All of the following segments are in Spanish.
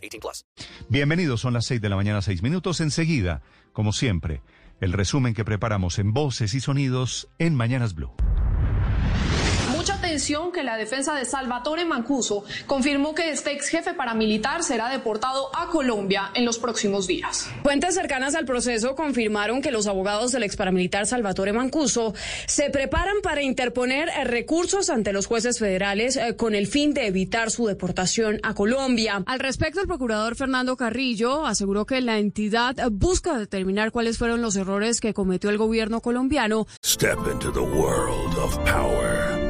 18 plus. Bienvenidos, son las 6 de la mañana, 6 minutos. Enseguida, como siempre, el resumen que preparamos en voces y sonidos en Mañanas Blue que la defensa de Salvatore Mancuso confirmó que este ex jefe paramilitar será deportado a Colombia en los próximos días. Fuentes cercanas al proceso confirmaron que los abogados del ex paramilitar Salvatore Mancuso se preparan para interponer recursos ante los jueces federales eh, con el fin de evitar su deportación a Colombia. Al respecto, el procurador Fernando Carrillo aseguró que la entidad busca determinar cuáles fueron los errores que cometió el gobierno colombiano. Step into the world of power.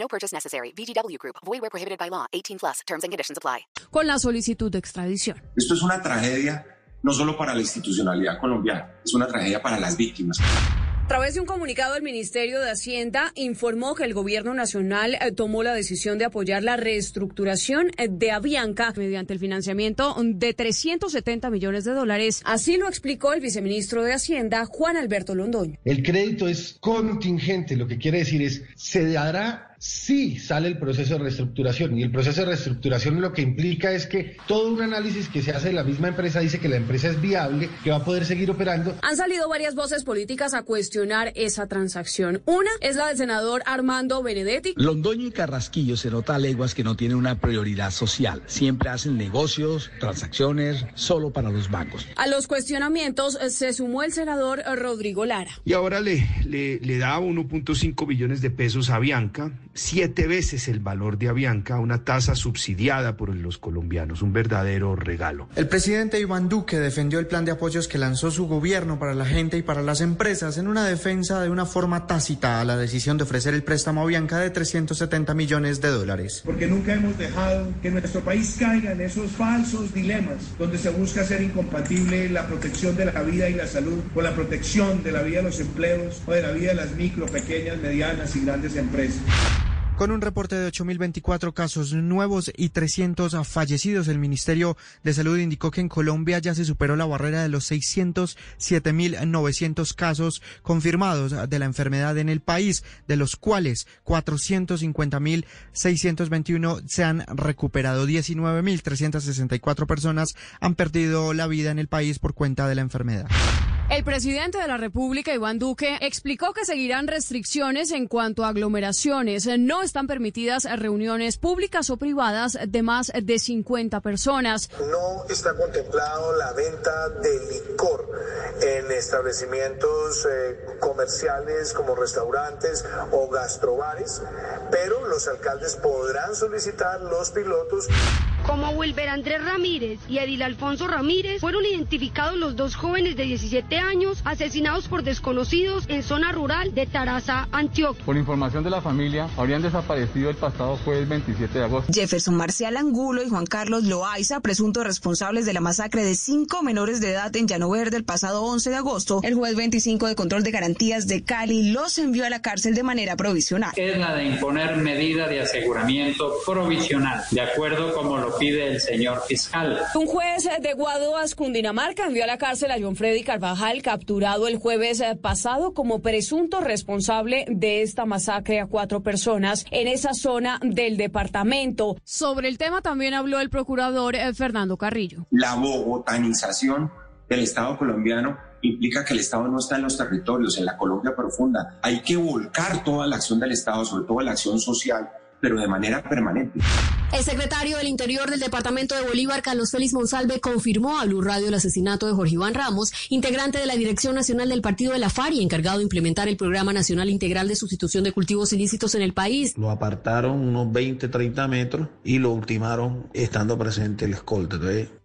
No purchase necessary. VGW Group. Void where prohibited by law. 18 plus. Terms and conditions apply. Con la solicitud de extradición. Esto es una tragedia no solo para la institucionalidad colombiana, es una tragedia para las víctimas. A través de un comunicado, el Ministerio de Hacienda informó que el Gobierno Nacional eh, tomó la decisión de apoyar la reestructuración eh, de Avianca mediante el financiamiento de 370 millones de dólares. Así lo explicó el viceministro de Hacienda, Juan Alberto Londoño. El crédito es contingente, lo que quiere decir es se dará sí sale el proceso de reestructuración. Y el proceso de reestructuración lo que implica es que todo un análisis que se hace de la misma empresa dice que la empresa es viable, que va a poder seguir operando. Han salido varias voces políticas a cuestionar esa transacción. Una es la del senador Armando Benedetti. Londoño y Carrasquillo se nota a leguas que no tienen una prioridad social. Siempre hacen negocios, transacciones, solo para los bancos. A los cuestionamientos eh, se sumó el senador Rodrigo Lara. Y ahora le, le, le da 1.5 billones de pesos a Bianca siete veces el valor de Avianca, una tasa subsidiada por los colombianos, un verdadero regalo. El presidente Iván Duque defendió el plan de apoyos que lanzó su gobierno para la gente y para las empresas en una defensa de una forma tácita a la decisión de ofrecer el préstamo a Avianca de 370 millones de dólares. Porque nunca hemos dejado que nuestro país caiga en esos falsos dilemas donde se busca hacer incompatible la protección de la vida y la salud con la protección de la vida de los empleos o de la vida de las micro, pequeñas, medianas y grandes empresas. Con un reporte de 8.024 casos nuevos y 300 fallecidos, el Ministerio de Salud indicó que en Colombia ya se superó la barrera de los 607.900 casos confirmados de la enfermedad en el país, de los cuales 450.621 se han recuperado. 19.364 personas han perdido la vida en el país por cuenta de la enfermedad. El presidente de la República, Iván Duque, explicó que seguirán restricciones en cuanto a aglomeraciones. No están permitidas reuniones públicas o privadas de más de 50 personas. No está contemplado la venta de licor en establecimientos eh, comerciales como restaurantes o gastrobares, pero los alcaldes podrán solicitar los pilotos. Como Wilber Andrés Ramírez y Edil Alfonso Ramírez fueron identificados los dos jóvenes de 17 años asesinados por desconocidos en zona rural de Taraza, Antioquia. Por información de la familia, habrían desaparecido el pasado jueves 27 de agosto. Jefferson Marcial Angulo y Juan Carlos Loaiza, presuntos responsables de la masacre de cinco menores de edad en Llano Verde el pasado 11 de agosto, el juez 25 de control de garantías de Cali los envió a la cárcel de manera provisional. Es la de imponer medida de aseguramiento provisional, de acuerdo como lo pide el señor fiscal. Un juez de Guaduas, Cundinamarca, envió a la cárcel a John Freddy Carvajal, capturado el jueves pasado como presunto responsable de esta masacre a cuatro personas en esa zona del departamento. Sobre el tema también habló el procurador eh, Fernando Carrillo. La bogotanización del Estado colombiano implica que el Estado no está en los territorios, en la Colombia profunda. Hay que volcar toda la acción del Estado, sobre todo la acción social, pero de manera permanente. El secretario del Interior del Departamento de Bolívar, Carlos Félix Monsalve, confirmó a Blue Radio el asesinato de Jorge Iván Ramos, integrante de la Dirección Nacional del Partido de la FARC y encargado de implementar el Programa Nacional Integral de Sustitución de Cultivos Ilícitos en el país. Lo apartaron unos 20, 30 metros y lo ultimaron estando presente el escolta.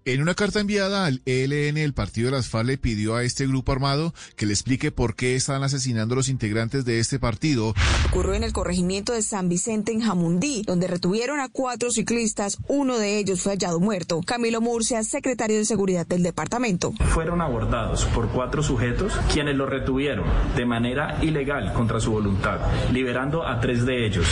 En una carta enviada al ELN, el partido de las FARC le pidió a este grupo armado que le explique por qué están asesinando a los integrantes de este partido. Ocurrió en el corregimiento de San Vicente en Jamundí, donde retuvieron a cuatro ciclistas, uno de ellos fue hallado muerto. Camilo Murcia, secretario de Seguridad del departamento. Fueron abordados por cuatro sujetos quienes lo retuvieron de manera ilegal contra su voluntad, liberando a tres de ellos.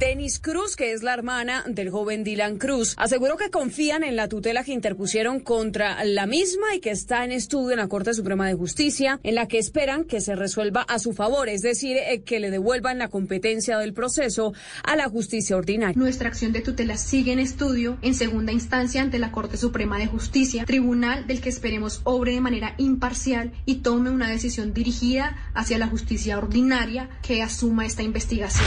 Denis Cruz, que es la hermana del joven Dylan Cruz, aseguró que confían en la tutela que interpusieron contra la misma y que está en estudio en la Corte Suprema de Justicia, en la que esperan que se resuelva a su favor, es decir, eh, que le devuelvan la competencia del proceso a la justicia ordinaria. Nuestra acción de tutela sigue en estudio en segunda instancia ante la Corte Suprema de Justicia, tribunal del que esperemos obre de manera imparcial y tome una decisión dirigida hacia la justicia ordinaria que asuma esta investigación.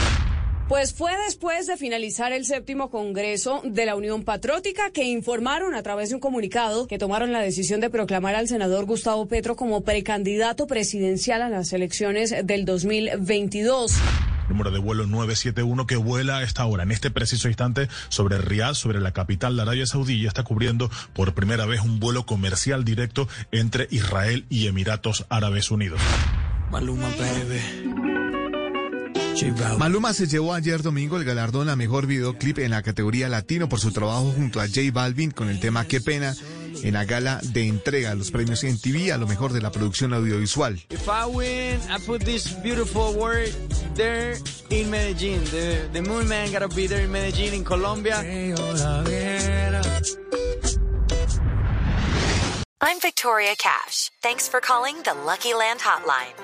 Pues fue después de finalizar el séptimo Congreso de la Unión Patriótica que informaron a través de un comunicado que tomaron la decisión de proclamar al senador Gustavo Petro como precandidato presidencial a las elecciones del 2022 número de vuelo 971 que vuela a esta hora, en este preciso instante, sobre Riyadh, sobre la capital de Arabia Saudí, y está cubriendo por primera vez un vuelo comercial directo entre Israel y Emiratos Árabes Unidos. Maluma, Maluma se llevó ayer domingo el galardón a mejor videoclip en la categoría latino por su trabajo junto a J Balvin con el tema Qué pena en la gala de entrega de los premios en TV a lo mejor de la producción audiovisual. If I win, I put this beautiful word there in Medellín. The, the moon man gotta be there in Medellín, in Colombia. I'm Victoria Cash. Thanks for calling the Lucky Land Hotline.